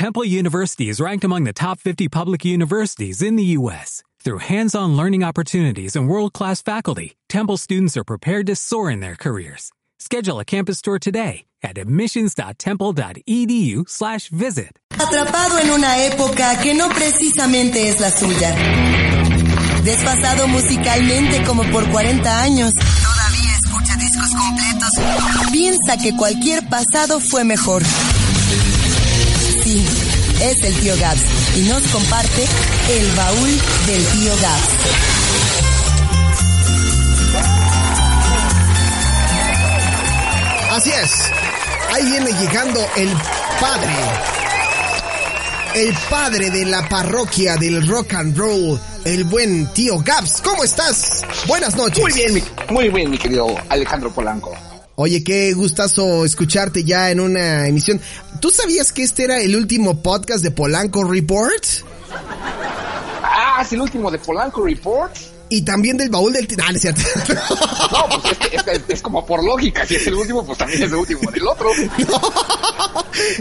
Temple University is ranked among the top 50 public universities in the U.S. Through hands-on learning opportunities and world-class faculty, Temple students are prepared to soar in their careers. Schedule a campus tour today at admissions.temple.edu/visit. Atrapado en una época que no precisamente es la suya. Desfasado musicalmente como por 40 años. Todavía escucha discos completos. Piensa que cualquier pasado fue mejor. Es el tío Gabs y nos comparte el baúl del tío Gabs. Así es. Ahí viene llegando el padre. El padre de la parroquia del rock and roll, el buen tío Gabs. ¿Cómo estás? Buenas noches. Muy bien, mi, muy bien, mi querido Alejandro Polanco. Oye, qué gustazo escucharte ya en una emisión. ¿Tú sabías que este era el último podcast de Polanco Report? Ah, es el último de Polanco Report. Y también del baúl del... Ah, no es cierto. No, pues es, que, es, como por lógica. Si es el último, pues también es el último del otro.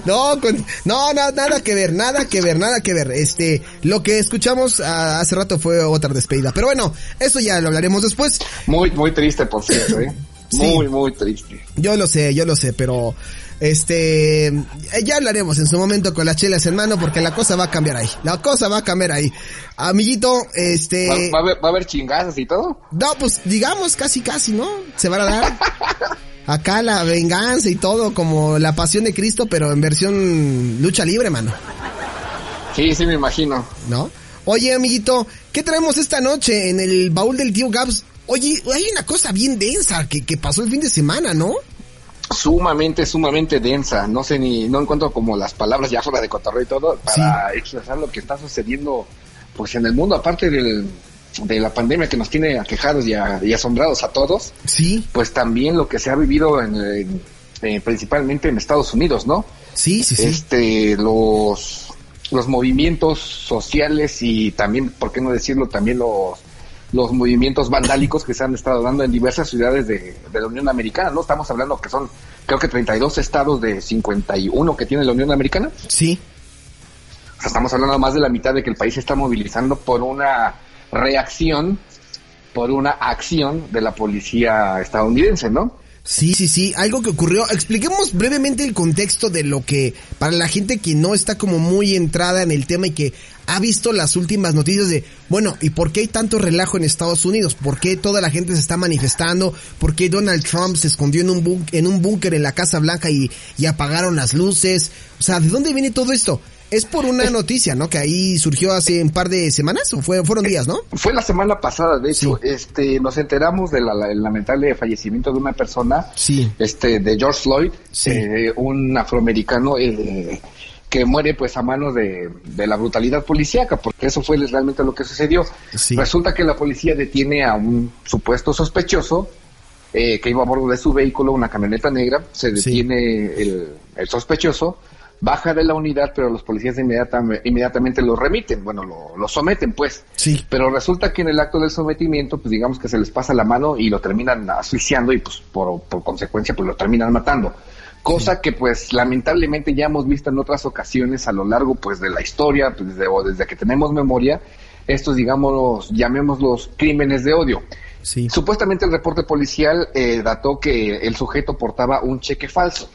No, con- no, na- nada que ver, nada que ver, nada que ver. Este, lo que escuchamos ah, hace rato fue otra despedida. Pero bueno, eso ya lo hablaremos después. Muy, muy triste, por cierto, ¿eh? Sí. Muy, muy triste. Yo lo sé, yo lo sé, pero este eh, ya hablaremos en su momento con las chelas en mano porque la cosa va a cambiar ahí. La cosa va a cambiar ahí. Amiguito, este ¿Va, va a haber, va a haber chingazas y todo? no, pues digamos casi casi, ¿no? Se van a dar acá la venganza y todo como la pasión de Cristo, pero en versión lucha libre, mano, Sí, sí, me imagino. ¿no? Oye, amiguito, ¿qué traemos esta noche en el baúl del tío Gabs? Oye, hay una cosa bien densa que, que pasó el fin de semana, ¿no? Sumamente, sumamente densa. No sé ni, no encuentro como las palabras ya fuera de cotorreo y todo para expresar lo que está sucediendo pues en el mundo, aparte del, de la pandemia que nos tiene aquejados y, a- y asombrados a todos. Sí, pues también lo que se ha vivido en, en- eh, principalmente en Estados Unidos, ¿no? sí, sí, sí. Este, los, los movimientos sociales y también, ¿por qué no decirlo? También los, los movimientos vandálicos que se han estado dando en diversas ciudades de, de la Unión Americana, ¿no? Estamos hablando que son, creo que 32 estados de 51 que tiene la Unión Americana. Sí. O sea, estamos hablando más de la mitad de que el país se está movilizando por una reacción, por una acción de la policía estadounidense, ¿no? Sí, sí, sí, algo que ocurrió. Expliquemos brevemente el contexto de lo que, para la gente que no está como muy entrada en el tema y que ha visto las últimas noticias de, bueno, ¿y por qué hay tanto relajo en Estados Unidos? ¿Por qué toda la gente se está manifestando? ¿Por qué Donald Trump se escondió en un en un búnker en la Casa Blanca y, y apagaron las luces? O sea, ¿de dónde viene todo esto? Es por una noticia, ¿no? Que ahí surgió hace un par de semanas o fue, fueron días, ¿no? Fue la semana pasada, de hecho, Sí. este, nos enteramos del lamentable fallecimiento de una persona, Sí. este, de George Floyd, Sí. eh, un afroamericano eh, que muere pues a manos de, de la brutalidad policíaca, porque eso fue realmente lo que sucedió. Sí. Resulta que la policía detiene a un supuesto sospechoso eh, que iba a bordo de su vehículo, una camioneta negra, se Sí. detiene el, el sospechoso, baja de la unidad, pero los policías inmediatamente, inmediatamente lo remiten, bueno, lo, lo someten pues. Sí. Pero resulta que en el acto del sometimiento, pues digamos que se les pasa la mano y lo terminan asfixiando y pues por, por consecuencia pues lo terminan matando. Cosa que pues lamentablemente ya hemos visto en otras ocasiones a lo largo pues de la historia, pues, desde, o desde que tenemos memoria, estos digamos, llamémoslos crímenes de odio. Sí. Supuestamente el reporte policial eh, dató que el sujeto portaba un cheque falso.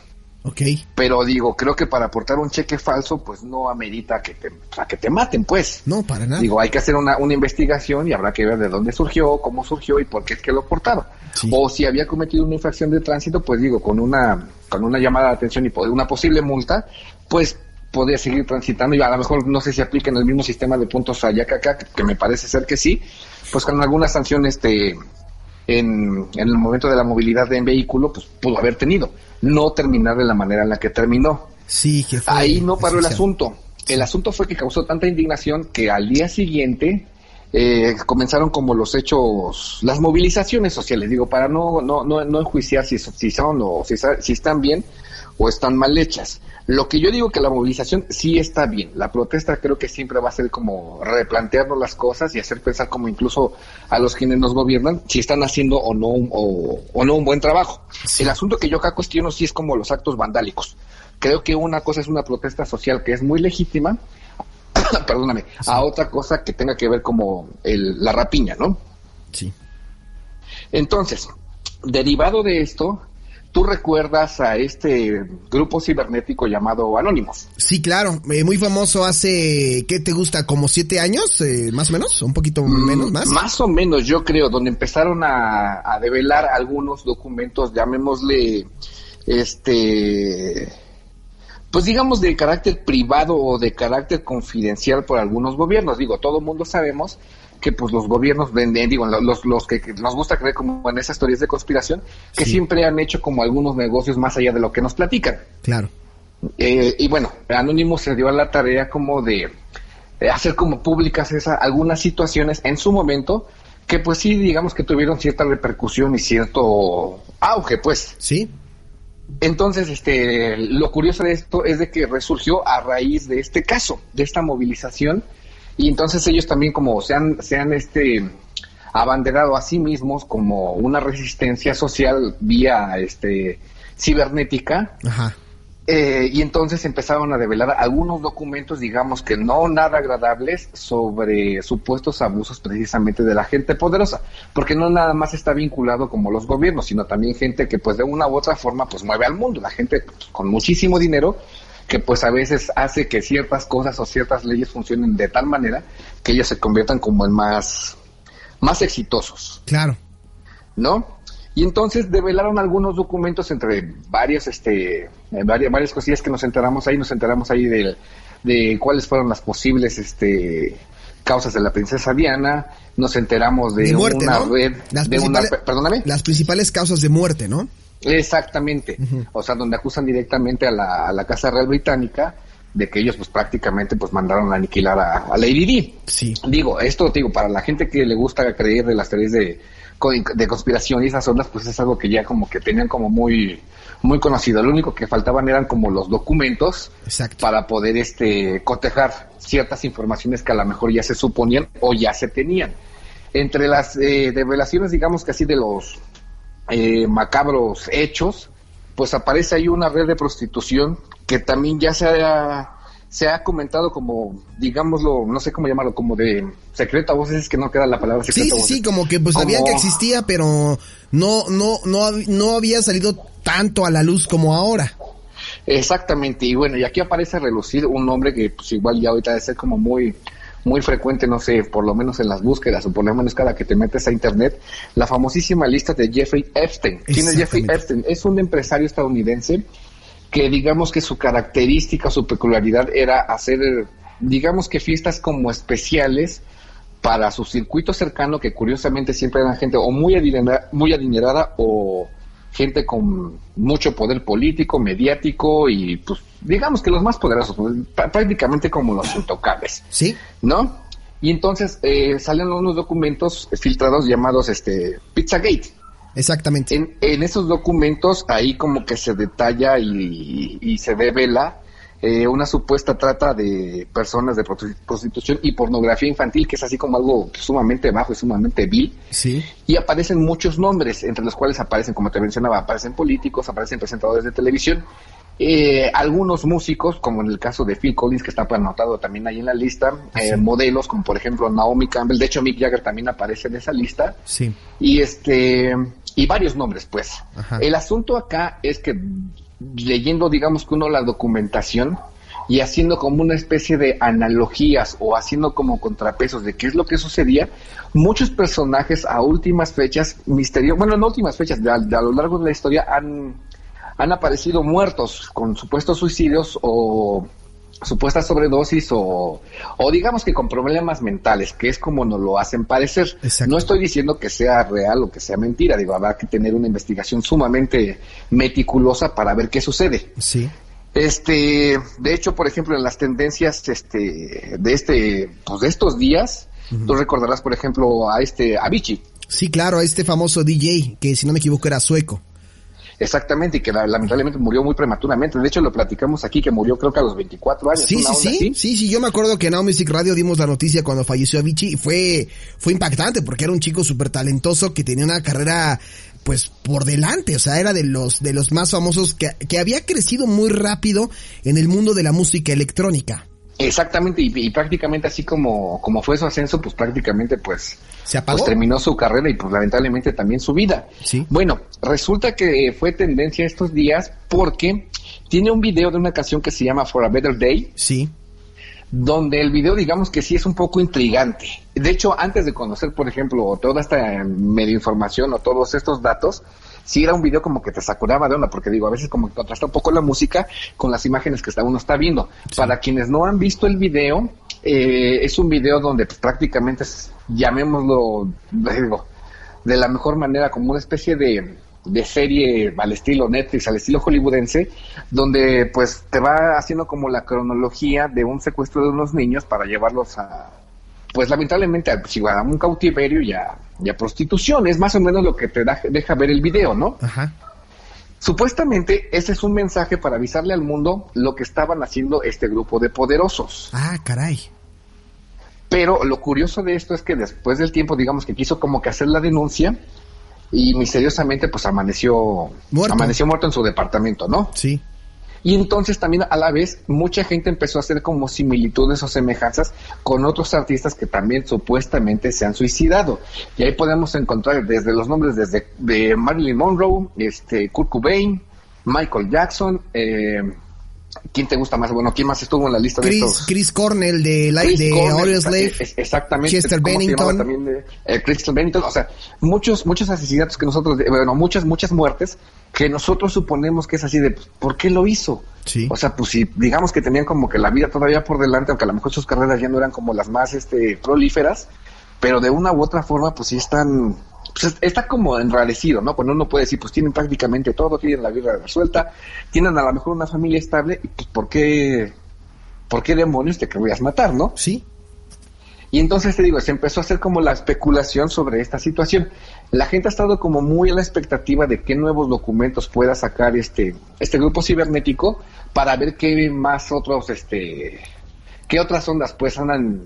Ok. Pero digo, creo que para aportar un cheque falso, pues no amerita que te, sea, que te maten, pues. No, para nada. Digo, hay que hacer una, una investigación y habrá que ver de dónde surgió, cómo surgió y por qué es que lo portaba. Sí. O si había cometido una infracción de tránsito, pues digo, con una, con una llamada de atención y una posible multa, pues podría seguir transitando y a lo mejor no sé si aplican el mismo sistema de puntos allá que acá, que me parece ser que sí, pues con alguna sanción este en, en el momento de la movilidad en vehículo, pues pudo haber tenido. No terminar de la manera en la que terminó. Sí, que fue Ahí no paró el asunto. El asunto fue que causó tanta indignación que al día siguiente eh, comenzaron como los hechos, las movilizaciones sociales, digo, para no, no, no, no enjuiciar si, si son o si, si están bien o están mal hechas. Lo que yo digo que la movilización sí está bien. La protesta creo que siempre va a ser como replantearnos las cosas y hacer pensar como incluso a los quienes nos gobiernan si están haciendo o no un, o, o no un buen trabajo. El asunto que yo acá cuestiono sí es como los actos vandálicos Creo que una cosa es una protesta social que es muy legítima, perdóname, a otra cosa que tenga que ver como el, la rapiña, ¿no? Sí. Entonces, derivado de esto, tú recuerdas a este grupo cibernético llamado Anonymous. Sí, claro, eh, muy famoso hace, ¿qué te gusta? ¿Como siete años? Eh, más o menos, un poquito Mm, menos, más. Más o menos, yo creo, donde empezaron a, a develar algunos documentos, llamémosle, este, pues digamos de carácter privado o de carácter confidencial por algunos gobiernos. Digo, todo el mundo sabemos que pues los gobiernos venden, digo, los, los que, que nos gusta creer como en esas teorías de conspiración, que Sí. siempre han hecho como algunos negocios más allá de lo que nos platican. Claro. Eh, y bueno, Anonymous se dio a la tarea como de, de hacer como públicas esa, algunas situaciones en su momento que pues sí, digamos que tuvieron cierta repercusión y cierto auge, pues. Sí. Entonces, este, lo curioso de esto es de que resurgió a raíz de este caso, de esta movilización, y entonces ellos también como se han, se han este, abanderado a sí mismos como una resistencia social vía este, cibernética, Ajá. eh, y entonces empezaron a develar algunos documentos, digamos que no nada agradables, sobre supuestos abusos precisamente de la gente poderosa, porque no nada más está vinculado como los gobiernos, sino también gente que pues de una u otra forma pues mueve al mundo, la gente pues, con muchísimo dinero que pues a veces hace que ciertas cosas o ciertas leyes funcionen de tal manera que ellos se conviertan como en más, más exitosos. Claro. ¿no? Y entonces develaron algunos documentos entre varios, este, varias, varias cosillas que nos enteramos ahí, nos enteramos ahí de, de cuáles fueron las posibles, este, causas de la princesa Diana, nos enteramos de, De muerte, una ¿no? red, Las de una, perdóname, Las principales causas de muerte, ¿no? Exactamente, o sea, donde acusan directamente a la, a la Casa Real Británica de que ellos pues prácticamente pues mandaron a aniquilar a, a Lady Di. Sí. Digo, esto digo, para la gente que le gusta creer de las teorías de, de conspiración y esas ondas, pues es algo que ya como que tenían como muy, muy conocido. Lo único que faltaban eran como los documentos Exacto. para poder este cotejar ciertas informaciones que a lo mejor ya se suponían o ya se tenían. Entre las eh, revelaciones, digamos que así de los eh, macabros hechos, pues aparece ahí una red de prostitución que también ya se ha, se ha comentado como, digámoslo, no sé cómo llamarlo, como de secreto a voces, es que no queda la palabra Sí, secreto a sí, voces. sí, como que pues sabían que existía, pero no, no, no, no había salido tanto a la luz como ahora. Exactamente, y bueno, y aquí aparece a relucir un nombre que pues igual ya ahorita debe ser como muy muy frecuente, no sé, por lo menos en las búsquedas o por lo menos cada que te metes a internet, la famosísima lista de Jeffrey Epstein. ¿Quién es Jeffrey. Epstein? Es un empresario estadounidense que digamos que su característica, su peculiaridad era hacer, digamos que fiestas como especiales para su circuito cercano, que curiosamente siempre eran gente o muy adinerada, muy adinerada o gente con mucho poder político, mediático y pues digamos que los más poderosos, pues, pr- prácticamente como los intocables, ¿Sí? ¿no? Y entonces eh, salen unos documentos filtrados llamados este Pizzagate. Exactamente. En, en esos documentos ahí como que se detalla y, y se devela eh, una supuesta trata de personas de prosti- prostitución y pornografía infantil, que es así como algo sumamente bajo y sumamente vil. Sí. Y aparecen muchos nombres, entre los cuales aparecen, como te mencionaba, aparecen políticos, aparecen presentadores de televisión, eh, algunos músicos, como en el caso de Phil Collins, que está anotado también ahí en la lista, eh, modelos, como por ejemplo Naomi Campbell, de hecho Mick Jagger también aparece en esa lista, Sí. y este y varios nombres pues Ajá. el asunto acá es que leyendo digamos que uno la documentación y haciendo como una especie de analogías o haciendo como contrapesos de qué es lo que sucedía muchos personajes a últimas fechas misterio bueno no últimas fechas a, de a lo largo de la historia han han aparecido muertos con supuestos suicidios o supuestas sobredosis o, o digamos que con problemas mentales, que es como nos lo hacen parecer. Exacto. No estoy diciendo que sea real o que sea mentira, digo, habrá que tener una investigación sumamente meticulosa para ver qué sucede. Sí. Este, de hecho, por ejemplo, en las tendencias este de este pues de estos días, tú recordarás, por ejemplo, a este Avicii. Sí, claro, este famoso DJ, que si no me equivoco era sueco. Exactamente, y que lamentablemente murió muy prematuramente. De hecho, lo platicamos aquí, que murió creo que a los 24 años. Sí, sí, sí, sí, sí, yo me acuerdo que en Now Music Radio dimos la noticia cuando falleció Avicii y fue, fue impactante porque era un chico súper talentoso que tenía una carrera pues por delante, o sea, era de los de los más famosos que, que había crecido muy rápido en el mundo de la música electrónica. Exactamente, y, prácticamente así como, como fue su ascenso, pues prácticamente pues, ¿Se apagó? pues terminó su carrera y pues lamentablemente también su vida. Sí. Bueno, resulta que fue tendencia estos días porque tiene un video de una canción que se llama For a Better Day. Sí. Donde el video, digamos que sí es un poco intrigante. De hecho, antes de conocer, por ejemplo, toda esta medio información o todos estos datos, sí era un video como que te sacudaba de onda, porque digo, a veces como que contrasta un poco la música con las imágenes que uno está viendo. Para quienes no han visto el video, eh, es un video donde pues, prácticamente, es, llamémoslo, digo, de la mejor manera, como una especie de, de serie al estilo Netflix, al estilo hollywoodense, donde pues te va haciendo como la cronología de un secuestro de unos niños para llevarlos a, pues lamentablemente a, a un cautiverio y a, y a prostitución. Es más o menos lo que te da, deja ver el video, ¿no? Ajá. Supuestamente ese es un mensaje para avisarle al mundo lo que estaban haciendo este grupo de poderosos. Ah, caray. Pero lo curioso de esto es que después del tiempo, digamos que quiso como que hacer la denuncia y misteriosamente pues amaneció Muerto. amaneció muerto en su departamento, ¿no? Sí. Y entonces también a la vez mucha gente empezó a hacer como similitudes o semejanzas con otros artistas que también supuestamente se han suicidado. Y ahí podemos encontrar desde los nombres desde de Marilyn Monroe, este Kurt Cobain, Michael Jackson, eh, ¿Quién te gusta más? Bueno, ¿quién más estuvo en la lista de Chris, estos? Chris Cornell de, la, Chris de Cornell, es- exactamente. Chester ¿Cómo se llamaba Bennington. también de- eh, Chester Bennington. O sea, muchos, muchos asesinatos que nosotros, eh, bueno, muchas, muchas muertes que nosotros suponemos que es así de, pues, ¿por qué lo hizo? Sí. O sea, pues si digamos que tenían como que la vida todavía por delante, aunque a lo mejor sus carreras ya no eran como las más este, prolíferas, pero de una u otra forma, pues sí están, pues está como enrarecido, ¿no? Cuando uno puede decir, pues tienen prácticamente todo, tienen la vida resuelta, tienen a lo mejor una familia estable, y pues ¿por qué, por qué demonios te querrías matar, no? Sí. Y entonces te digo, se empezó a hacer como la especulación sobre esta situación. La gente ha estado como muy a la expectativa de qué nuevos documentos pueda sacar este, este grupo cibernético para ver qué más otros, este, qué otras ondas pues andan,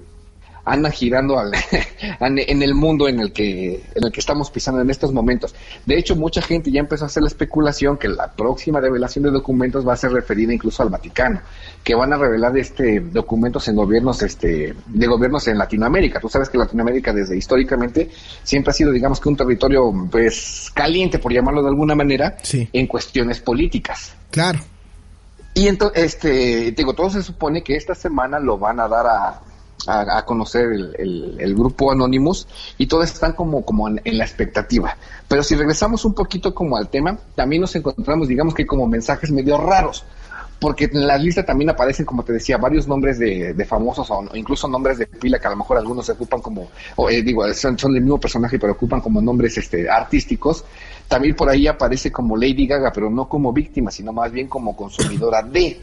andan girando al- en el mundo en el que, en el que estamos pisando en estos momentos. De hecho, mucha gente ya empezó a hacer la especulación que la próxima revelación de documentos va a ser referida incluso al Vaticano, que van a revelar este documentos en gobiernos, este, de gobiernos en Latinoamérica. Tú sabes que Latinoamérica desde históricamente siempre ha sido, digamos que un territorio, pues, caliente, por llamarlo de alguna manera, Sí. en cuestiones políticas. Claro. Y entonces, este, digo, todo se supone que esta semana lo van a dar a, a, a conocer el, el- grupo Anonymous y todos están como, como en, en la expectativa. Pero si regresamos un poquito como al tema, también nos encontramos, digamos que como mensajes medio raros. Porque en la lista también aparecen, como te decía, varios nombres de, de famosos o incluso nombres de pila que a lo mejor algunos se ocupan como, o, eh, digo, son, son del mismo personaje, pero ocupan como nombres este, artísticos. También por ahí aparece como Lady Gaga, pero no como víctima, sino más bien como consumidora de.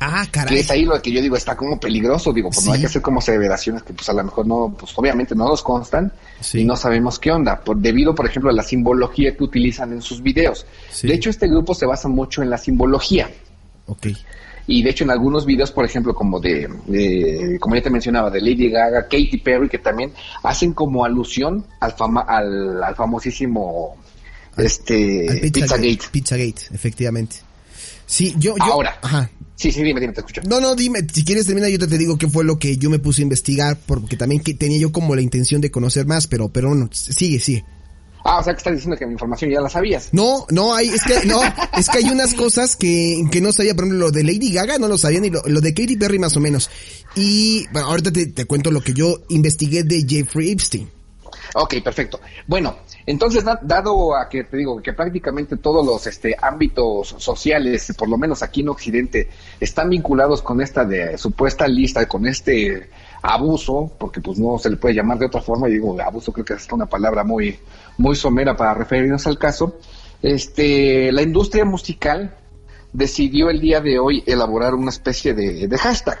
Ah, Que caray. es ahí lo que yo digo, está como peligroso, digo, pues no Sí. hay que hacer como aseveraciones que pues a lo mejor no, pues obviamente no nos constan Sí. y no sabemos qué onda, por, debido por ejemplo a la simbología que utilizan en sus videos. Sí. De hecho este grupo se basa mucho en la simbología. Ok. Y de hecho en algunos videos, por ejemplo, como de, de- como ya te mencionaba, de Lady Gaga, Katy Perry, que también hacen como alusión al fama, al, al famosísimo este Al. Pizzagate. Pizzagate, efectivamente. Sí, yo, yo. Ahora. Ajá. Sí, sí, dime, dime, te escucho. No, no, dime, si quieres termina, yo te, te digo qué fue lo que yo me puse a investigar, porque también que tenía yo como la intención de conocer más, pero, pero no, sigue, sigue. Ah, o sea que estás diciendo que mi información ya la sabías. No, no, hay, es que, no, es que hay unas cosas que, que no sabía, por ejemplo, lo de Lady Gaga no lo sabía, ni lo, lo de Katy Perry más o menos. Y, bueno, ahorita te, te cuento lo que yo investigué de Jeffrey Epstein. Ok, perfecto. Bueno, entonces, da- dado a que te digo que prácticamente todos los este, ámbitos sociales, por lo menos aquí en Occidente, están vinculados con esta de supuesta lista, con este abuso, porque pues no se le puede llamar de otra forma, y digo, abuso creo que es una palabra muy, muy somera para referirnos al caso, este, la industria musical decidió el día de hoy elaborar una especie de hashtag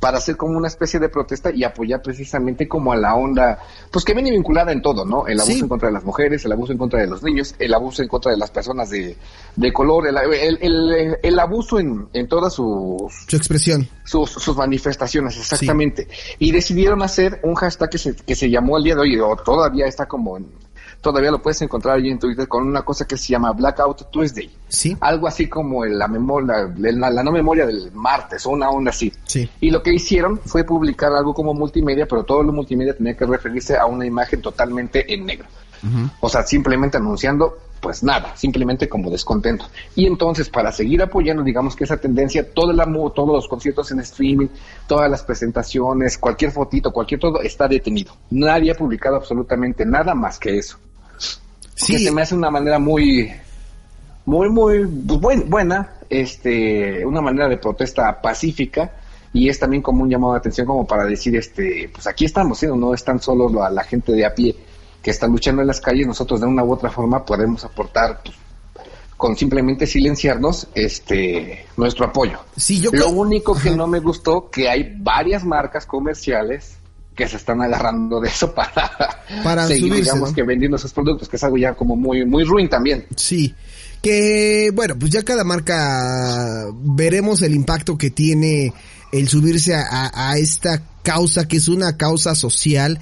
para hacer como una especie de protesta y apoyar precisamente como a la onda, pues que viene vinculada en todo, ¿no? El abuso en contra de las mujeres, el abuso en contra de los niños, el abuso en contra de las personas de, de color, el, el, el, abuso en, en todas sus... Su expresión. Sus, sus manifestaciones, exactamente. Y decidieron hacer un hashtag que se, que se llamó el día de hoy, o todavía está como en, todavía lo puedes encontrar allí en Twitter con una cosa que se llama Blackout Tuesday. Sí. Algo así como la memoria, la, no memoria del martes o una onda así. Sí. Y lo que hicieron fue publicar algo como multimedia, pero todo lo multimedia tenía que referirse a una imagen totalmente en negro. O sea, simplemente anunciando pues nada, simplemente como descontento. Y entonces, para seguir apoyando, digamos que esa tendencia, todo el amor, todos los conciertos en streaming, todas las presentaciones, cualquier fotito, cualquier todo, está detenido. Nadie ha publicado absolutamente nada más que eso. Sí. se me hace una manera muy, muy, muy pues, buena, este, una manera de protesta pacífica y es también como un llamado de atención como para decir, este, pues aquí estamos, ¿eh? no están solos la, la gente de a pie que está luchando en las calles, nosotros de una u otra forma podemos aportar pues, con simplemente silenciarnos este nuestro apoyo. Sí, yo Lo único que no me gustó que hay varias marcas comerciales que se están agarrando de eso para, para seguir, digamos, que vendiendo esos productos, que es algo ya como muy, muy ruin también. Sí. Que, bueno, pues ya cada marca veremos el impacto que tiene el subirse a, a esta causa, que es una causa social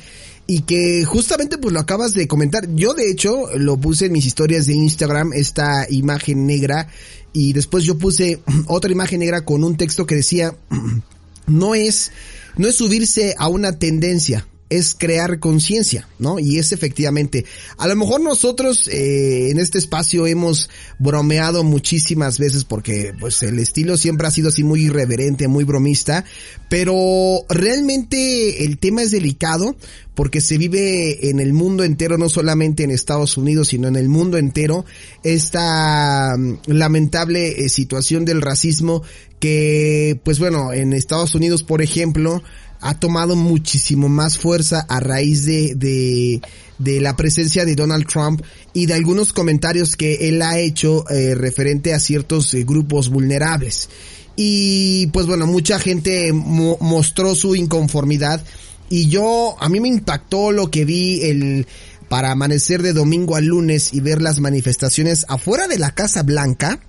y que justamente pues lo acabas de comentar. Yo de hecho lo puse en mis historias de Instagram, esta imagen negra, y después yo puse otra imagen negra con un texto que decía, no es no es subirse a una tendencia, es crear conciencia, ¿no? Y es efectivamente, a lo mejor nosotros eh, en este espacio hemos bromeado muchísimas veces porque pues el estilo siempre ha sido así muy irreverente, muy bromista, pero realmente el tema es delicado porque se vive en el mundo entero, no solamente en Estados Unidos, sino en el mundo entero, esta mm, lamentable eh, situación del racismo que, pues bueno, en Estados Unidos, por ejemplo, ha tomado muchísimo más fuerza a raíz de, de, de, la presencia de Donald Trump y de algunos comentarios que él ha hecho eh, referente a ciertos eh, grupos vulnerables. Y pues bueno, mucha gente mostró su inconformidad y yo, a mí me impactó lo que vi el, para amanecer de domingo a lunes y ver las manifestaciones afuera de la Casa Blanca,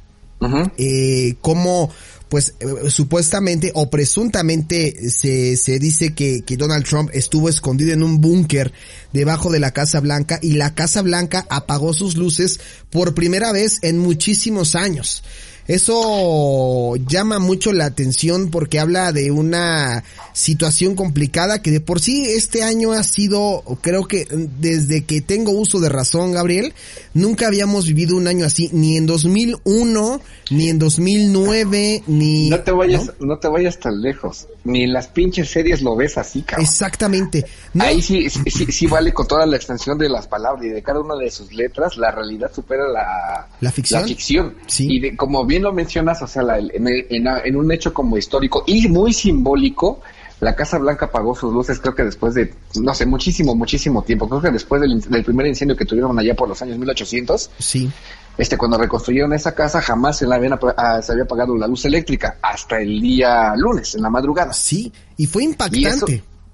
eh, como pues eh, supuestamente o presuntamente se, se dice que, que Donald Trump estuvo escondido en un búnker debajo de la Casa Blanca y la Casa Blanca apagó sus luces por primera vez en muchísimos años. Eso llama mucho la atención porque habla de una situación complicada que de por sí este año ha sido, creo que desde que tengo uso de razón, Gabriel, nunca habíamos vivido un año así, ni en 2001, ni en 2009, ni... No te vayas, ¿no? te vayas tan lejos, ni en las pinches series lo ves así, cabrón. Exactamente. Ahí sí, sí, sí, vale con toda la extensión de las palabras y de cada una de sus letras, la realidad supera la, la ficción. La ficción. Sí. Y de, como bien lo mencionas, o sea, la, en, en, en, un hecho como histórico y muy simbólico, la Casa Blanca apagó sus luces creo que después de, no sé, muchísimo, muchísimo tiempo. Creo que después del, del primer incendio que tuvieron allá por los años 1800. Sí. Este, cuando reconstruyeron esa casa, jamás se, la habían, uh, se había apagado la luz eléctrica hasta el día lunes, en la madrugada. Sí, y fue impactante. Y, eso,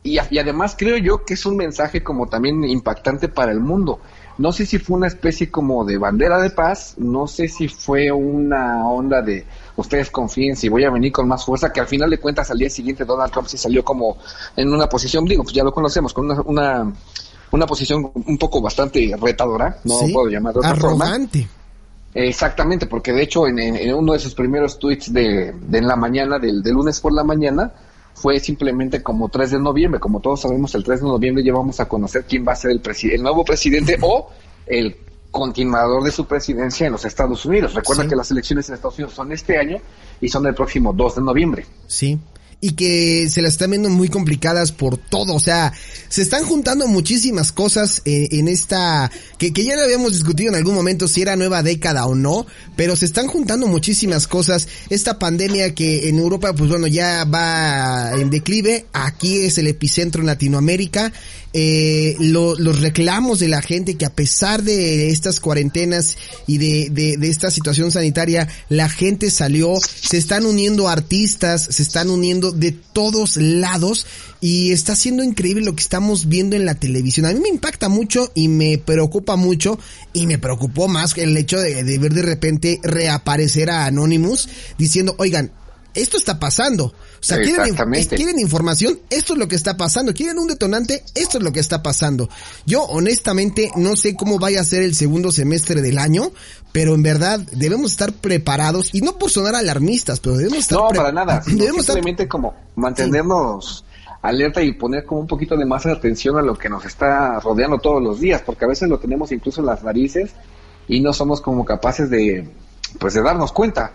y, y además creo yo que es un mensaje como también impactante para el mundo. No sé si fue una especie como de bandera de paz, no sé si fue una onda de ustedes confíen si voy a venir con más fuerza, que al final de cuentas al día siguiente Donald Trump sí salió como en una posición, digo, pues ya lo conocemos, con una, una, una posición un poco bastante retadora, no sí, puedo llamar de otra arrogante. forma. Exactamente, porque de hecho en, uno de sus primeros tweets de, de en la mañana, del, de lunes por la mañana, fue simplemente como 3 de noviembre. Como todos sabemos, el 3 de noviembre ya vamos a conocer quién va a ser el, el nuevo presidente o el continuador de su presidencia en los Estados Unidos. Recuerda sí. que las elecciones en Estados Unidos son este año y son el próximo 2 de noviembre. Sí y que se las están viendo muy complicadas por todo, o sea, se están juntando muchísimas cosas en, en esta, que, ya lo habíamos discutido en algún momento si era nueva década o no, pero se están juntando muchísimas cosas, esta pandemia que en Europa pues bueno ya va en declive, aquí es el epicentro en Latinoamérica, eh, lo, los reclamos de la gente que a pesar de estas cuarentenas y de, de, de esta situación sanitaria, la gente salió, se están uniendo artistas, se están uniendo llegando de todos lados y está siendo increíble lo que estamos viendo en la televisión. A mí me impacta mucho y me preocupa mucho y me preocupó más el hecho de, de ver de repente reaparecer a Anonymous diciendo, oigan, esto está pasando. O sea, quieren, quieren, información, esto es lo que está pasando. Quieren un detonante, esto es lo que está pasando. Yo honestamente no sé cómo vaya a ser el segundo semestre del año, pero en verdad debemos estar preparados y no por sonar alarmistas, pero debemos estar No, para nada. Debemos simplemente como mantenernos alerta y poner como un poquito de más atención a lo que nos está rodeando todos los días, porque a veces lo tenemos incluso en las narices y no somos como capaces de pues de darnos cuenta.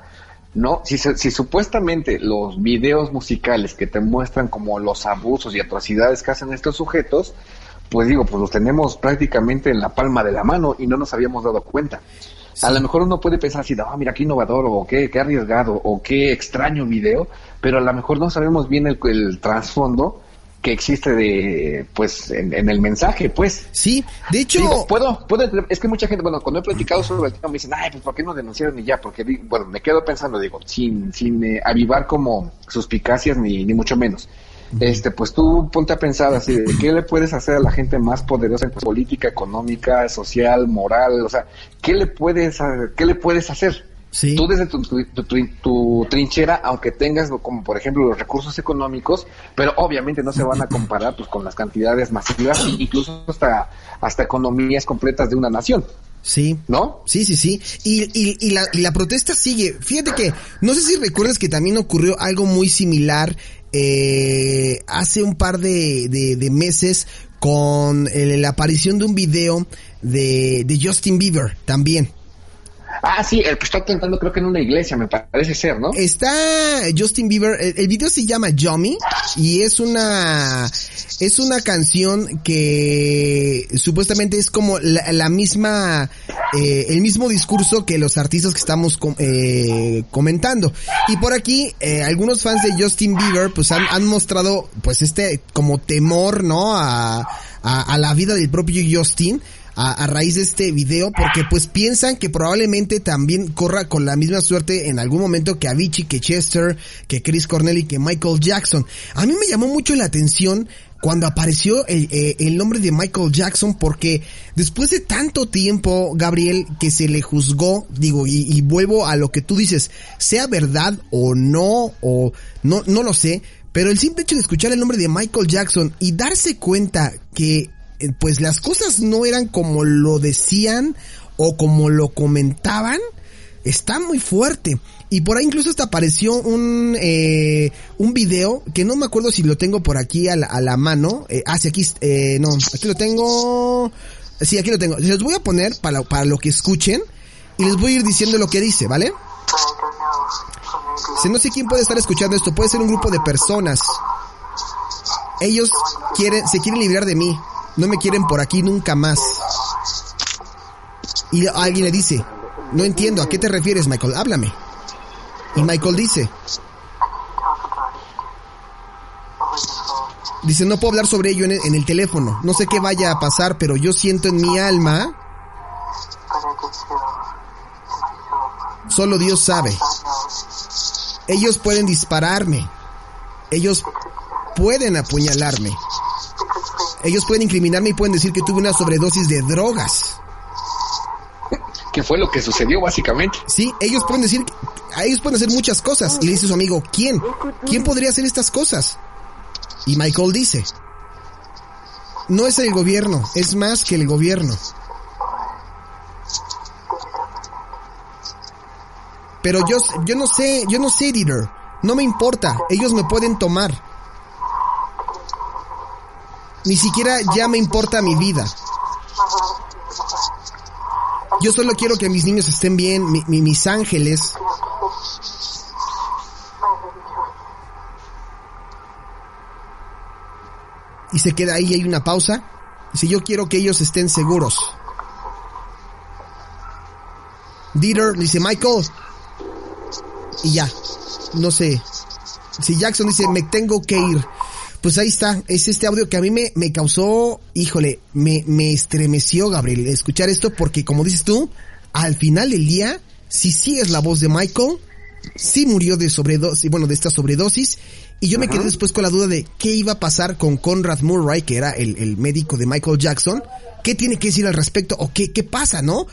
No, si, si supuestamente los videos musicales que te muestran como los abusos y atrocidades que hacen estos sujetos, pues digo, pues los tenemos prácticamente en la palma de la mano y no nos habíamos dado cuenta. A lo mejor uno puede pensar así, ah, mira qué innovador, o qué, qué arriesgado, o qué extraño video, pero a lo mejor no sabemos bien el, el trasfondo que existe de pues en, el mensaje pues. Sí de hecho puedo puedo es que mucha gente bueno cuando he platicado sobre el tema me dicen ay pues por qué no denunciaron y ya porque bueno me quedo pensando digo sin sin eh, avivar como suspicacias ni ni mucho menos este pues tú ponte a pensar así de qué le puedes hacer a la gente más poderosa en política económica social moral o sea qué le puedes qué le puedes hacer Tú desde tu, trinchera, aunque tengas como por ejemplo los recursos económicos, pero obviamente no se van a comparar pues con las cantidades masivas, incluso hasta, hasta economías completas de una nación. Sí. ¿No? Sí, sí, sí. Y, y, y, la, y la protesta sigue. Fíjate que, no sé si recuerdas que también ocurrió algo muy similar eh, hace un par de, de, meses con la aparición de un video de, de Justin Bieber también. Ah, sí, el que está cantando creo que en una iglesia, me parece ser, ¿no? Está Justin Bieber, el, video se llama Yummy y es una es una canción que supuestamente es como la, misma eh, el mismo discurso que los artistas que estamos eh, comentando. Y por aquí eh, algunos fans de Justin Bieber pues han, mostrado pues este como temor, ¿no? A, a la vida del propio Justin a, raíz de este video porque pues piensan que probablemente también corra con la misma suerte en algún momento que Avicii, que Chester, que Chris Cornell y que Michael Jackson. A mí me llamó mucho la atención cuando apareció el, eh, el, nombre de Michael Jackson porque después de tanto tiempo, Gabriel, que se le juzgó, digo, y, y, vuelvo a lo que tú dices, sea verdad o no, o no, no lo sé, pero el simple hecho de escuchar el nombre de Michael Jackson y darse cuenta que pues las cosas no eran como lo decían o como lo comentaban, está muy fuerte. Y por ahí incluso hasta apareció un, eh, un video que no me acuerdo si lo tengo por aquí a la, a la mano. Eh, ah, sí, aquí, eh, no, aquí lo tengo. Sí, aquí lo tengo. Les voy a poner para, para lo que escuchen y les voy a ir diciendo lo que dice, ¿vale? Si no sé quién puede estar escuchando esto, puede ser un grupo de personas. Ellos quieren, se quieren librar de mí. No me quieren por aquí nunca más. Y alguien le dice, no entiendo, ¿a qué te refieres, Michael? Háblame. Y Michael dice, dice, no puedo hablar sobre ello en el, teléfono. No sé qué vaya a pasar, pero yo siento en mi alma, solo Dios sabe. Ellos pueden dispararme. Ellos pueden apuñalarme. Ellos pueden incriminarme y pueden decir que tuve una sobredosis de drogas. ¿Qué fue lo que sucedió básicamente? Sí, ellos pueden decir, ellos pueden hacer muchas cosas. Y le dice su amigo, ¿quién? ¿Quién podría hacer estas cosas? Y Michael dice, no es el gobierno, es más que el gobierno. Pero yo, yo no sé, yo no sé, Dieter. No me importa, ellos me pueden tomar. Ni siquiera ya me importa mi vida. Yo solo quiero que mis niños estén bien, mis ángeles. Y se queda ahí, hay una pausa. Dice, yo quiero que ellos estén seguros. Dieter dice, Michael. Y ya, no sé. Si Jackson dice, me tengo que ir. Pues ahí está, es este audio que a mí me, me causó, híjole, me, me estremeció, Gabriel, escuchar esto porque como dices tú, al final del día, si sigues la voz de Michael, sí murió de sobredosis, bueno, de esta sobredosis, Y yo me quedé después con la duda de qué iba a pasar con Conrad Murray, que era el, el médico de Michael Jackson. ¿Qué tiene que decir al respecto? ¿O qué, qué pasa, no?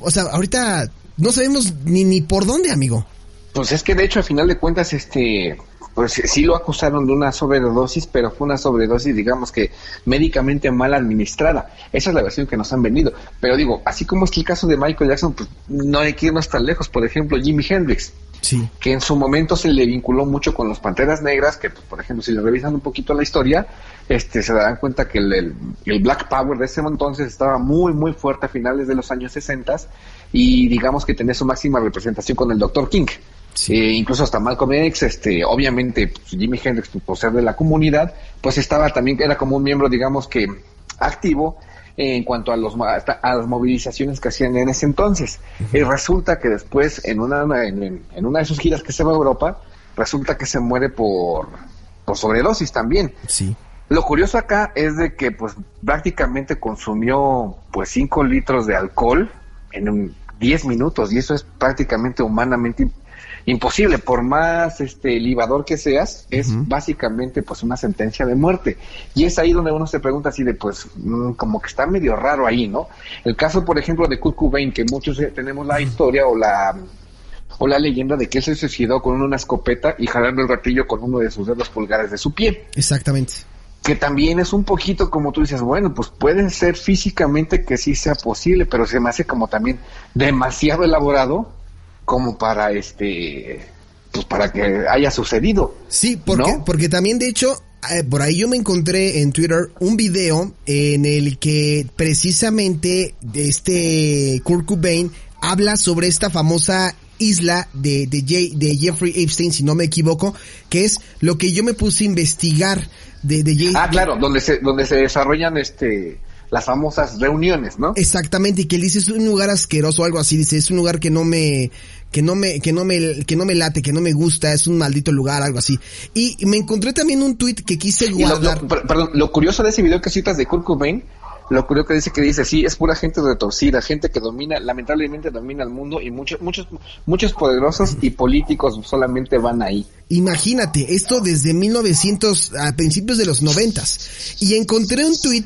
O sea, ahorita no sabemos ni, ni por dónde, amigo. Pues es que de hecho, al final de cuentas, este, pues sí lo acusaron de una sobredosis, pero fue una sobredosis, digamos que médicamente mal administrada. Esa es la versión que nos han vendido. Pero digo, así como es que el caso de Michael Jackson, pues no hay que irnos tan lejos. Por ejemplo, Jimi Hendrix que en su momento se le vinculó mucho con los Panteras Negras, que pues, por ejemplo si le revisan un poquito la historia, este se darán cuenta que el, Black Power de ese entonces estaba muy muy fuerte a finales de los años 60 y digamos que tenía su máxima representación con el Dr. King. Eh, incluso hasta Malcolm X, este, obviamente pues, Jimi Hendrix, por ser de la comunidad, pues estaba también, era como un miembro, digamos que activo en cuanto a, los, a las movilizaciones que hacían en ese entonces. Y resulta que después, en una, en, una de sus giras que se va a Europa, resulta que se muere por, por sobredosis también. Sí. Lo curioso acá es de que pues prácticamente consumió pues 5 litros de alcohol en un 10 minutos y eso es prácticamente humanamente imposible, por más este libador que seas, es básicamente pues una sentencia de muerte. Y es ahí donde uno se pregunta así de pues mm, como que está medio raro ahí, ¿no? El caso, por ejemplo, de Kurt Cobain, que muchos eh, tenemos la historia o la o la leyenda de que él se suicidó con una escopeta y jalando el ratillo con uno de sus dedos pulgares de su pie. Exactamente. Que también es un poquito como tú dices, bueno, pues puede ser físicamente que sí sea posible, pero se me hace como también demasiado elaborado como para este pues para que haya sucedido. Sí, porque, porque también de hecho eh, por ahí yo me encontré en Twitter un video en el que precisamente este Kurt Cobain habla sobre esta famosa isla de, de, de Jeffrey Epstein, si no me equivoco, que es lo que yo me puse a investigar de, de Ah, claro, donde se, donde se desarrollan este las famosas reuniones, ¿no? Exactamente, y que él dice es un lugar asqueroso o algo así, dice, es un lugar que no me, que no me, que no me, que no me late, que no me gusta, es un maldito lugar, algo así. Y me encontré también un tweet que quise guardar. Lo, perdón, lo curioso de ese video que citas de Kurt Cobain, lo curioso que dice que dice, sí, es pura gente retorcida, gente que domina, lamentablemente domina el mundo y muchos, muchos, muchos poderosos y políticos solamente van ahí. Imagínate, esto desde 1900, a principios de los noventas. Y encontré un tweet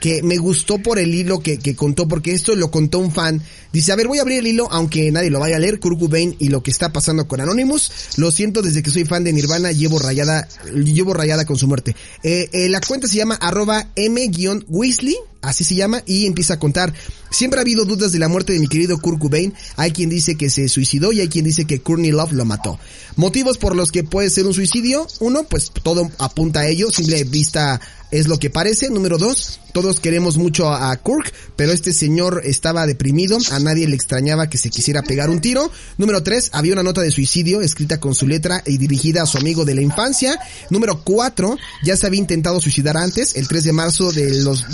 que me gustó por el hilo que, que, contó, porque esto lo contó un fan. Dice, a ver, voy a abrir el hilo, aunque nadie lo vaya a leer, Kurt Cobain y lo que está pasando con Anonymous. Lo siento, desde que soy fan de Nirvana, llevo rayada, llevo rayada con su muerte. Eh, eh, la cuenta se llama arroba m-weasley, así se llama, y empieza a contar. Siempre ha habido dudas de la muerte de mi querido Kurt Cobain. Hay quien dice que se suicidó y hay quien dice que Courtney Love lo mató. Motivos por los que puede ser un suicidio. Uno, pues todo apunta a ello, simple vista es lo que parece. Número dos, todos queremos mucho a, Kirk, pero este señor estaba deprimido, a nadie le extrañaba que se quisiera pegar un tiro. Número tres, había una nota de suicidio escrita con su letra y dirigida a su amigo de la infancia. Número cuatro, ya se había intentado suicidar antes, el 3 de marzo de los,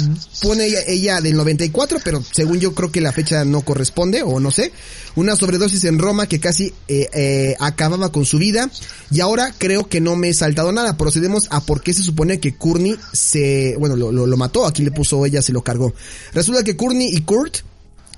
pone ella, del 94, pero según yo creo que la fecha no corresponde, o no sé. Una sobredosis en Roma que casi eh, eh, acababa con su vida. Y ahora creo que no me he saltado nada. Procedemos a por qué se supone que Courtney se, bueno, lo, lo, lo mató. Aquí le puso ella, se lo cargó. Resulta que Courtney y Kurt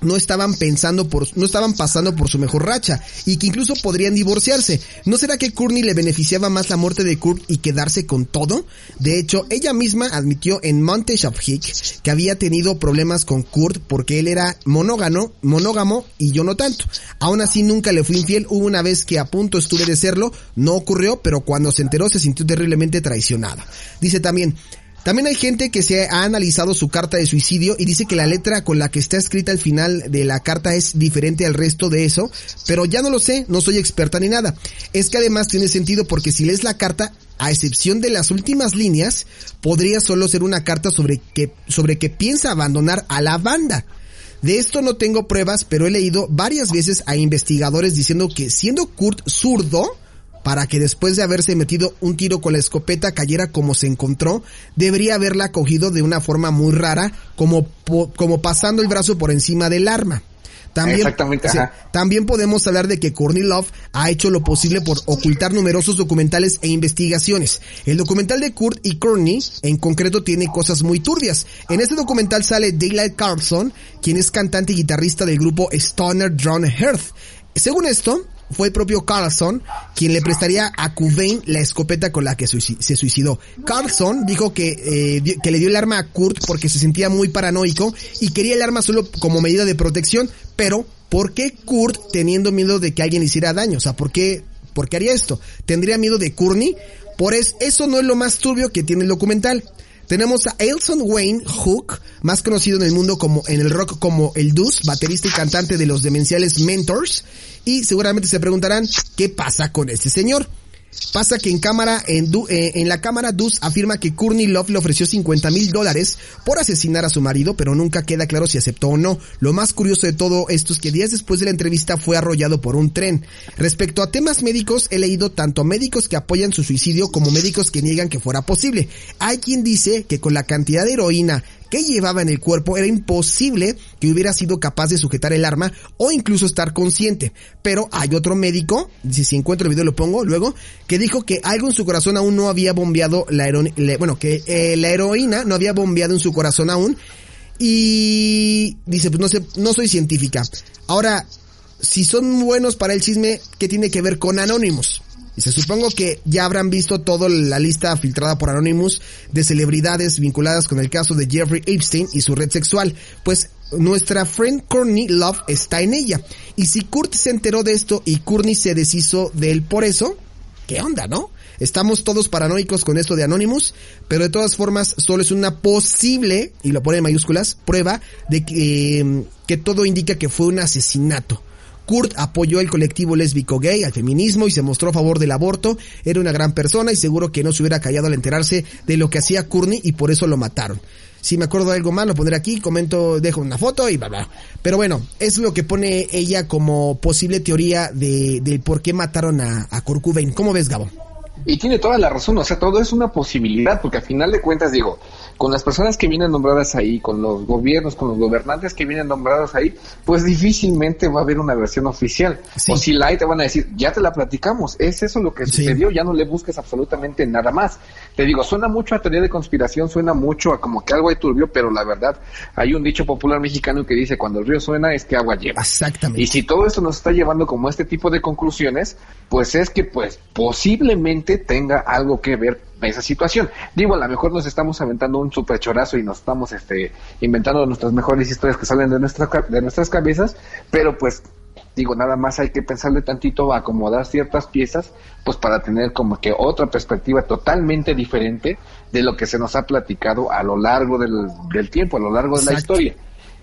no estaban pensando por, no estaban pasando por su mejor racha y que incluso podrían divorciarse. ¿No será que Courtney le beneficiaba más la muerte de Kurt y quedarse con todo? De hecho, ella misma admitió en Montage of Hick que había tenido problemas con Kurt porque él era monógamo, monógamo y yo no tanto. Aún así nunca le fui infiel, hubo una vez que a punto estuve de serlo, no ocurrió, pero cuando se enteró se sintió terriblemente traicionada. Dice también, también hay gente que se ha analizado su carta de suicidio y dice que la letra con la que está escrita al final de la carta es diferente al resto de eso, pero ya no lo sé, no soy experta ni nada. Es que además tiene sentido porque si lees la carta, a excepción de las últimas líneas, podría solo ser una carta sobre que, sobre que piensa abandonar a la banda. De esto no tengo pruebas, pero he leído varias veces a investigadores diciendo que siendo Kurt zurdo, para que después de haberse metido un tiro con la escopeta cayera como se encontró, debería haberla cogido de una forma muy rara, como, como pasando el brazo por encima del arma. También, Exactamente, también podemos hablar de que Courtney Love ha hecho lo posible por ocultar numerosos documentales e investigaciones. El documental de Kurt y Courtney en concreto tiene cosas muy turbias. En este documental sale Daylight Carlson, quien es cantante y guitarrista del grupo Stoner Drone Hearth. Según esto, fue el propio Carlson quien le prestaría a Cobain la escopeta con la que se suicidó. Carlson dijo que, eh, que le dio el arma a Kurt porque se sentía muy paranoico y quería el arma solo como medida de protección, pero ¿por qué Kurt teniendo miedo de que alguien le hiciera daño? O sea, ¿por qué, por qué haría esto? ¿Tendría miedo de Courtney? Por eso no es lo más turbio que tiene el documental. Tenemos a Elson Wayne Hook, más conocido en el mundo como en el rock como el Dus, baterista y cantante de los demenciales Mentors, y seguramente se preguntarán qué pasa con este señor. Pasa que en cámara, en, eh, en la cámara, Dus afirma que Courtney Love le ofreció 50 mil dólares por asesinar a su marido, pero nunca queda claro si aceptó o no. Lo más curioso de todo esto es que días después de la entrevista fue arrollado por un tren. Respecto a temas médicos, he leído tanto médicos que apoyan su suicidio como médicos que niegan que fuera posible. Hay quien dice que con la cantidad de heroína que llevaba en el cuerpo era imposible que hubiera sido capaz de sujetar el arma o incluso estar consciente. Pero hay otro médico, si encuentro el video lo pongo luego, que dijo que algo en su corazón aún no había bombeado la heroína, bueno, que eh, la heroína no había bombeado en su corazón aún y dice, pues no sé, no soy científica. Ahora, si son buenos para el chisme, ¿qué tiene que ver con Anonymous? Y se supongo que ya habrán visto toda la lista filtrada por Anonymous de celebridades vinculadas con el caso de Jeffrey Epstein y su red sexual, pues nuestra friend Courtney Love está en ella. Y si Kurt se enteró de esto y Courtney se deshizo de él por eso, ¿qué onda, no? Estamos todos paranoicos con esto de Anonymous, pero de todas formas solo es una posible, y lo pone en mayúsculas, prueba de que, que todo indica que fue un asesinato. Kurt apoyó el colectivo lésbico gay, al feminismo y se mostró a favor del aborto. Era una gran persona y seguro que no se hubiera callado al enterarse de lo que hacía Courtney y por eso lo mataron. Si me acuerdo de algo más, lo pondré aquí, comento, dejo una foto y bla bla. Pero bueno, es lo que pone ella como posible teoría de, por qué mataron a, a Kurt Cobain. ¿Cómo ves, Gabo? Y tiene toda la razón, o sea, todo es una posibilidad, porque al final de cuentas, digo, con las personas que vienen nombradas ahí, con los gobiernos, con los gobernantes que vienen nombrados ahí, pues difícilmente va a haber una versión oficial. O si la hay, te van a decir, ya te la platicamos, es eso lo que sucedió, ya no le busques absolutamente nada más. Te digo, suena mucho a teoría de conspiración, suena mucho a como que algo hay turbio, pero la verdad, hay un dicho popular mexicano que dice, cuando el río suena es que agua lleva. Exactamente. Y si todo esto nos está llevando como este tipo de conclusiones, pues es que pues posiblemente tenga algo que ver esa situación. Digo, a lo mejor nos estamos aventando un super chorazo y nos estamos este, inventando nuestras mejores historias que salen de, nuestra, de nuestras cabezas, pero pues digo, nada más hay que pensarle tantito a acomodar ciertas piezas, pues para tener como que otra perspectiva totalmente diferente de lo que se nos ha platicado a lo largo del, del tiempo, a lo largo de la historia.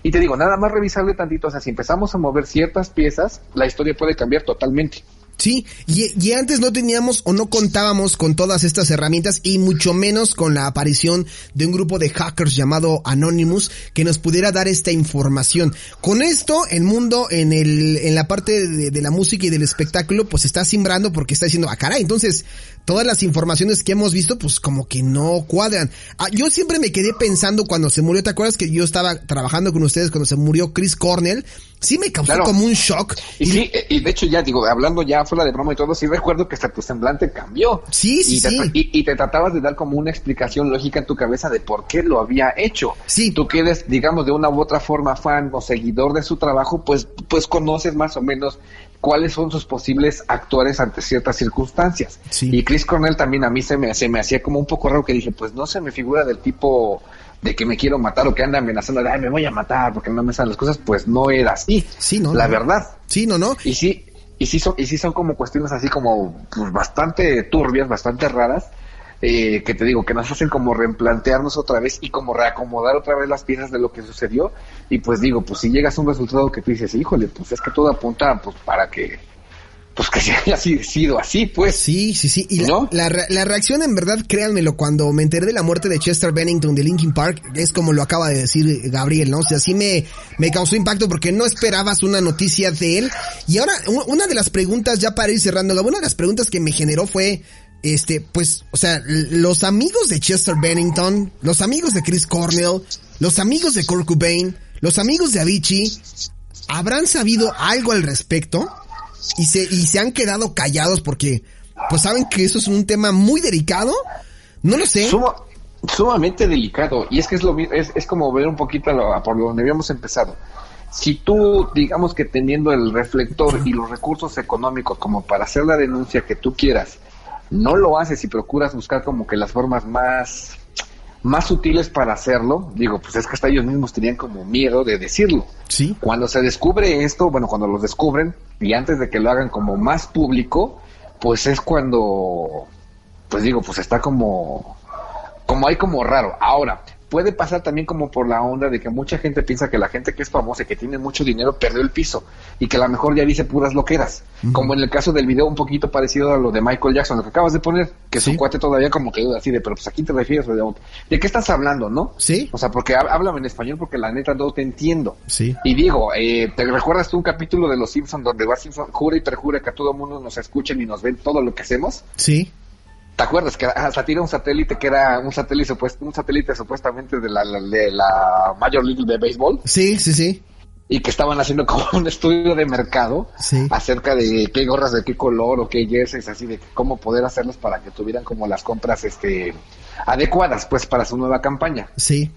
Y te digo, nada más revisarle tantito, o sea, si empezamos a mover ciertas piezas, la historia puede cambiar totalmente. Sí, y, antes no teníamos o no contábamos con todas estas herramientas y mucho menos con la aparición de un grupo de hackers llamado Anonymous que nos pudiera dar esta información. Con esto, el mundo en el, en la parte de, de la música y del espectáculo, pues está simbrando porque está diciendo, ah caray, entonces todas las informaciones que hemos visto, pues como que no cuadran. Ah, yo siempre me quedé pensando cuando se murió, ¿te acuerdas que yo estaba trabajando con ustedes cuando se murió Chris Cornell? Sí me causó como un shock. Y, sí, y de hecho ya digo, hablando ya fuera de broma y todo, sí recuerdo que hasta tu semblante cambió. Sí, sí, y sí. y, te tratabas de dar como una explicación lógica en tu cabeza de por qué lo había hecho. Sí. Tú que eres, digamos, de una u otra forma fan o seguidor de su trabajo, pues, pues conoces más o menos cuáles son sus posibles actores ante ciertas circunstancias. Y Chris Cornell también a mí se me, se me hacía como un poco raro que dije, pues no se me figura del tipo de que me quiero matar o que anda amenazando de, ay, me voy a matar porque no me salen las cosas, pues no era así. Sí, no. La verdad. Sí, no, no. Y sí, y sí son, y sí son como cuestiones así como pues, bastante turbias, bastante raras, eh, que te digo, que nos hacen como replantearnos otra vez y como reacomodar otra vez las piezas de lo que sucedió. Y pues digo, pues si llegas a un resultado que tú dices, híjole, pues es que todo apunta pues para que pues que se haya sido así, pues. Sí, sí, sí. Y la, la, reacción, en verdad, créanmelo, cuando me enteré de la muerte de Chester Bennington de Linkin Park, es como lo acaba de decir Gabriel, ¿no? O sea, sí me, me causó impacto porque no esperabas una noticia de él. Y ahora, una de las preguntas, ya para ir cerrando, una de las preguntas que me generó fue, este, pues, o sea, los amigos de Chester Bennington, los amigos de Chris Cornell, los amigos de Kurt Cobain, los amigos de Avicii, ¿habrán sabido algo al respecto? Y se, y se han quedado callados porque, pues saben que eso es un tema muy delicado. No lo sé. sumamente delicado. Y es que es lo es, es como ver un poquito por donde habíamos empezado si tú, digamos que teniendo el reflector y los recursos económicos como para hacer la denuncia que tú quieras, no lo haces y procuras buscar como que las formas más más sutiles para hacerlo, digo, pues es que hasta ellos mismos tenían como miedo de decirlo. Sí. Cuando se descubre esto, bueno, cuando lo descubren y antes de que lo hagan como más público, pues es cuando, pues digo, pues está como, como hay como raro. Ahora, puede pasar también como por la onda de que mucha gente piensa que la gente que es famosa y que tiene mucho dinero perdió el piso y que a lo mejor ya dice puras loqueras, como en el caso del video un poquito parecido a lo de Michael Jackson, lo que acabas de poner, que su cuate todavía como que duda así de, pero pues aquí te refieres, ¿de qué estás hablando, no? Sí. O sea, porque háblame en español porque la neta no te entiendo. Sí. Y digo, eh, ¿te recuerdas tú un capítulo de Los Simpsons donde Bart Simpson jura y perjura que a todo mundo nos escuchen y nos ven todo lo que hacemos? Sí. ¿Te acuerdas que hasta tira un satélite que era un satélite supuesto, un satélite supuestamente de la, de la Major League de béisbol? Sí, sí, sí. Y que estaban haciendo como un estudio de mercado Sí. acerca de qué gorras de qué color o qué jerseys, así de cómo poder hacerlos para que tuvieran como las compras este adecuadas pues para su nueva campaña. Sí.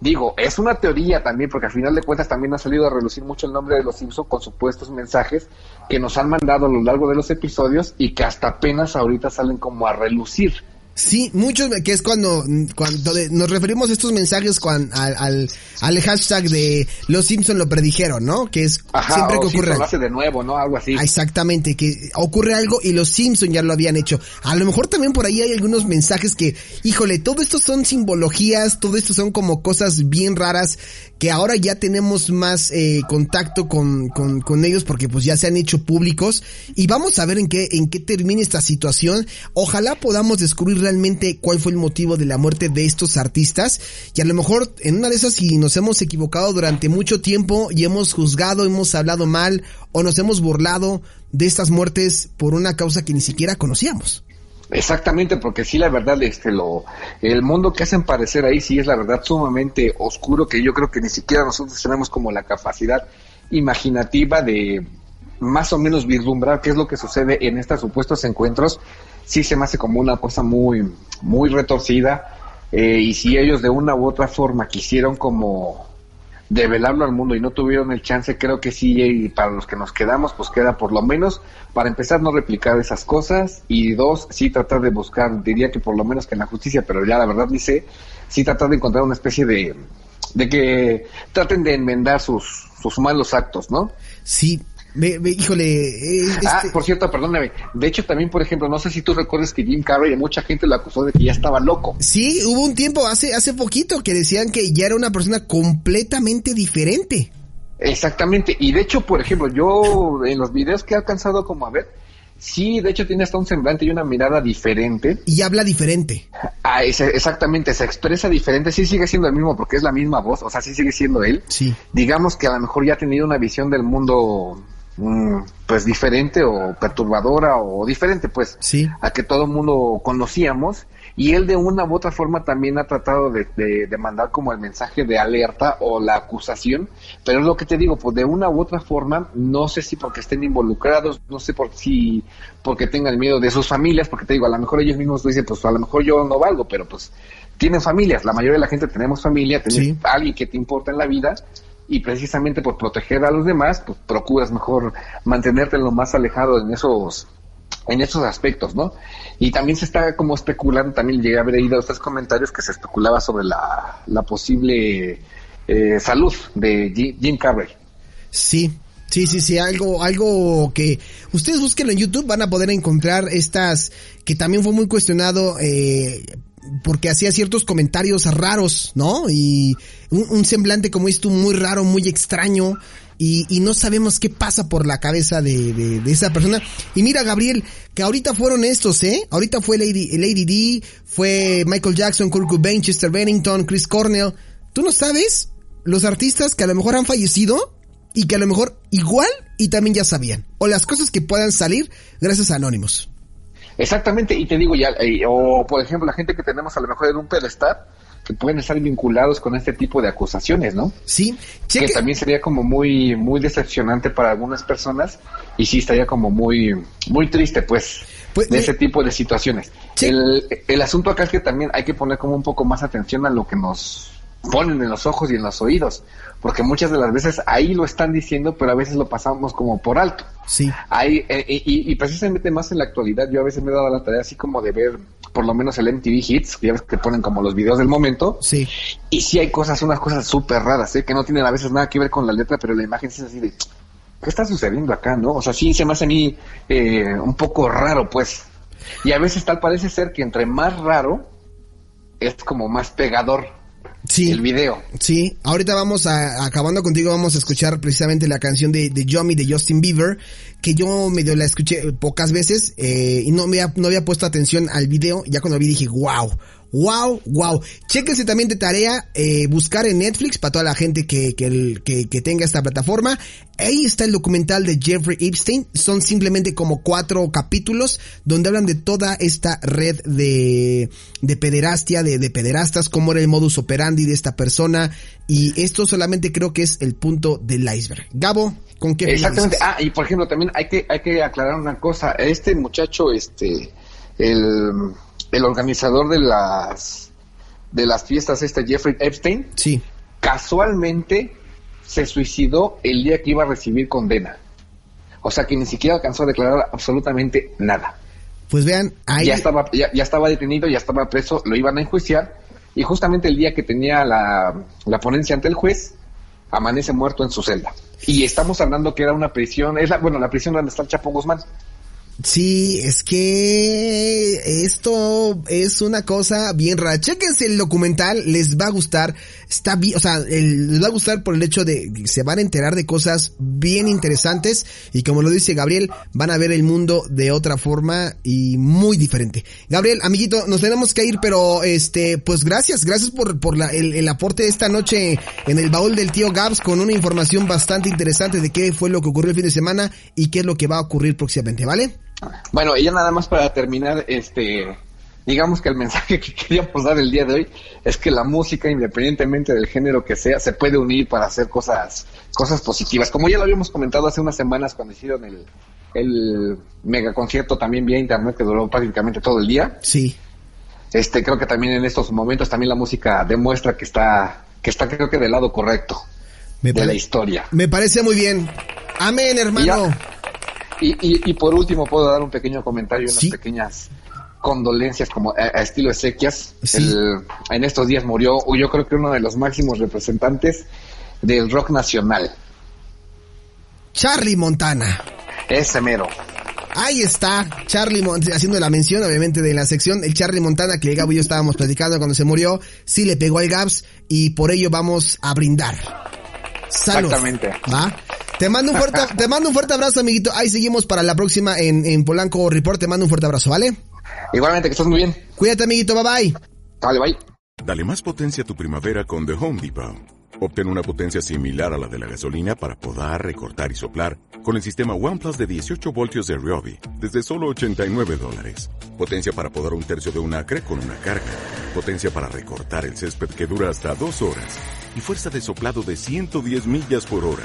Digo, es una teoría también, porque al final de cuentas también ha salido a relucir mucho el nombre de los Simpson con supuestos mensajes que nos han mandado a lo largo de los episodios y que hasta apenas ahorita salen como a relucir. Sí, muchos, que es cuando, cuando nos referimos a estos mensajes cuan- al, al, al hashtag de los Simpson lo predijeron, ¿no? Que es Ajá, siempre que ocurre. Lo hace de nuevo, ¿no? Algo así. Ah, Exactamente, que ocurre algo y los Simpson ya lo habían hecho. A lo mejor también por ahí hay algunos mensajes que, híjole, todo esto son simbologías, todo esto son como cosas bien raras que ahora ya tenemos más eh, contacto con, con, con ellos porque pues ya se han hecho públicos y vamos a ver en qué, en qué termina esta situación. Ojalá podamos descubrir realmente cuál fue el motivo de la muerte de estos artistas y a lo mejor en una de esas si nos hemos equivocado durante mucho tiempo y hemos juzgado, hemos hablado mal o nos hemos burlado de estas muertes por una causa que ni siquiera conocíamos. Exactamente, porque sí, la verdad, este, lo, el mundo que hacen parecer ahí sí es la verdad sumamente oscuro, que yo creo que ni siquiera nosotros tenemos como la capacidad imaginativa de más o menos vislumbrar qué es lo que sucede en estos supuestos encuentros. Sí se me hace como una cosa muy, muy retorcida, eh, y si ellos de una u otra forma quisieron como develarlo al mundo y no tuvieron el chance, creo que sí, y para los que nos quedamos, pues queda por lo menos, para empezar, no replicar esas cosas, y dos, sí tratar de buscar, diría que por lo menos que en la justicia, pero ya la verdad dice, sí tratar de encontrar una especie de, de que traten de enmendar sus, sus malos actos, ¿no? Sí, ve- ve- híjole, eh, Ah, este- por cierto, perdóname, de hecho también, por ejemplo, no sé si tú recuerdas que Jim Carrey, mucha gente lo acusó de que ya estaba loco. sí, hubo un tiempo hace, hace poquito que decían que ya era una persona completamente diferente. Exactamente, y de hecho, por ejemplo, yo en los videos que he alcanzado como a ver, sí, de hecho tiene hasta un semblante y una mirada diferente. Y habla diferente. Ah, exactamente, se expresa diferente, sí sigue siendo el mismo porque es la misma voz, o sea, sí sigue siendo él. Sí. Digamos que a lo mejor ya ha tenido una visión del mundo pues diferente o perturbadora o diferente pues Sí. a que todo el mundo conocíamos y él de una u otra forma también ha tratado de, de- de mandar como el mensaje de alerta o la acusación, pero es lo que te digo, pues de una u otra forma, no sé si porque estén involucrados, no sé por si porque tengan miedo de sus familias, porque te digo, a lo mejor ellos mismos dicen, pues a lo mejor yo no valgo, pero pues tienen familias, la mayoría de la gente tenemos familia, tenemos Sí. alguien que te importa en la vida y precisamente por proteger a los demás, pues procuras mejor mantenerte lo más alejado en esos en esos aspectos, ¿no? Y también se está como especulando, también llegué a haber leído estos comentarios que se especulaba sobre la, la posible eh, salud de Jim Carrey. Sí, sí, sí, sí, algo, algo que ustedes busquen en YouTube van a poder encontrar estas que también fue muy cuestionado eh, porque hacía ciertos comentarios raros, ¿no? Y un, semblante como esto muy raro, muy extraño. Y, y no sabemos qué pasa por la cabeza de, de, de esa persona. Y mira, Gabriel, que ahorita fueron estos, ¿eh? Ahorita fue Lady, Lady D, fue Michael Jackson, Kurt Cobain, Chester Bennington, Chris Cornell. ¿Tú no sabes los artistas que a lo mejor han fallecido y que a lo mejor igual y también ya sabían? O las cosas que puedan salir gracias a Anónimos. Exactamente, y te digo ya, eh, o por ejemplo la gente que tenemos a lo mejor en un pedestal, que pueden estar vinculados con este tipo de acusaciones, ¿no? Sí, que también sería como muy muy decepcionante para algunas personas y sí estaría como muy muy triste pues, Pues, de ese tipo de situaciones. El, el asunto acá es que también hay que poner como un poco más atención a lo que nos ponen en los ojos y en los oídos, porque muchas de las veces ahí lo están diciendo, pero a veces lo pasamos como por alto. Sí. Ahí, eh, y, y, precisamente más en la actualidad, yo a veces me he dado la tarea así como de ver por lo menos el MTV Hits, que ya ves que ponen como los videos del momento. Sí. Y sí hay cosas, unas cosas súper raras, ¿eh? que no tienen a veces nada que ver con la letra, pero la imagen es así de, ¿qué está sucediendo acá, no? O sea, sí se me hace a mí eh, un poco raro, pues. Y a veces tal parece ser que entre más raro, es como más pegador Sí. el video. Sí, ahorita vamos a, acabando contigo, vamos a escuchar precisamente la canción de, de Yomi de Justin Bieber, que yo medio la escuché pocas veces, eh, y no me había, no había puesto atención al video, ya cuando lo vi dije, wow, wow, wow. Chéquense también de tarea, eh, buscar en Netflix para toda la gente que, que, que, que tenga esta plataforma. Ahí está el documental de Jeffrey Epstein. Son simplemente como cuatro capítulos donde hablan de toda esta red de, de pederastia, de, de pederastas, cómo era el modus operandi de esta persona. Y esto solamente creo que es el punto del iceberg. Gabo, ¿con qué Exactamente. Ah, y por ejemplo, también hay que, hay que aclarar una cosa. Este muchacho, este, el, el organizador de las, de las fiestas, este Jeffrey Epstein, Sí. casualmente se suicidó el día que iba a recibir condena. O sea que ni siquiera alcanzó a declarar absolutamente nada. Pues vean, ahí... Ya estaba, ya, ya estaba detenido, ya estaba preso, lo iban a enjuiciar y justamente el día que tenía la, la ponencia ante el juez, amanece muerto en su celda. Y estamos hablando que era una prisión, es la, bueno, la prisión donde está el Chapo Guzmán. Sí, es que esto es una cosa bien rara. Chequense el documental, les va a gustar. Está bien, o sea, les va a gustar por el hecho de se van a enterar de cosas bien interesantes y como lo dice Gabriel, van a ver el mundo de otra forma y muy diferente. Gabriel, amiguito, nos tenemos que ir, pero este, pues gracias, gracias por, por el, el aporte de esta noche en el baúl del tío Gabs con una información bastante interesante de qué fue lo que ocurrió el fin de semana y qué es lo que va a ocurrir próximamente, ¿vale? Bueno, y ya nada más para terminar, este, digamos que el mensaje que queríamos dar el día de hoy es que la música, independientemente del género que sea, se puede unir para hacer cosas, cosas positivas. Como ya lo habíamos comentado hace unas semanas cuando hicieron el, el mega concierto también vía internet que duró prácticamente todo el día. Sí. Este, creo que también en estos momentos también la música demuestra que está, que está creo que del lado correcto Me, de la historia. me parece muy bien. Amén, hermano. Y, y, y por último puedo dar un pequeño comentario, unas Sí. pequeñas condolencias como a, a estilo Ezequias. Sí. El- en estos días murió, yo creo que uno de los máximos representantes del rock nacional, Charlie Montana. ese mero. Ahí está, Charlie Mon- haciendo la mención, obviamente, de la sección, el Charlie Montana que el Gabo y yo estábamos platicando cuando se murió, sí le pegó al Gabs y por ello vamos a brindar. Salud. Exactamente. ¿Va? Te mando un fuerte, te mando un fuerte abrazo, amiguito. Ahí seguimos para la próxima en, en Polanco Report. Te mando un fuerte abrazo, ¿vale? Igualmente, que estés muy bien. Cuídate, amiguito. Bye bye. Vale, bye. Dale más potencia a tu primavera con The Home Depot. Obtén una potencia similar a la de la gasolina para podar, recortar y soplar con el sistema OnePlus de 18 voltios de Ryobi desde solo 89 dólares. Potencia para podar un tercio de un acre con una carga. Potencia para recortar el césped que dura hasta dos horas. Y fuerza de soplado de 110 millas por hora.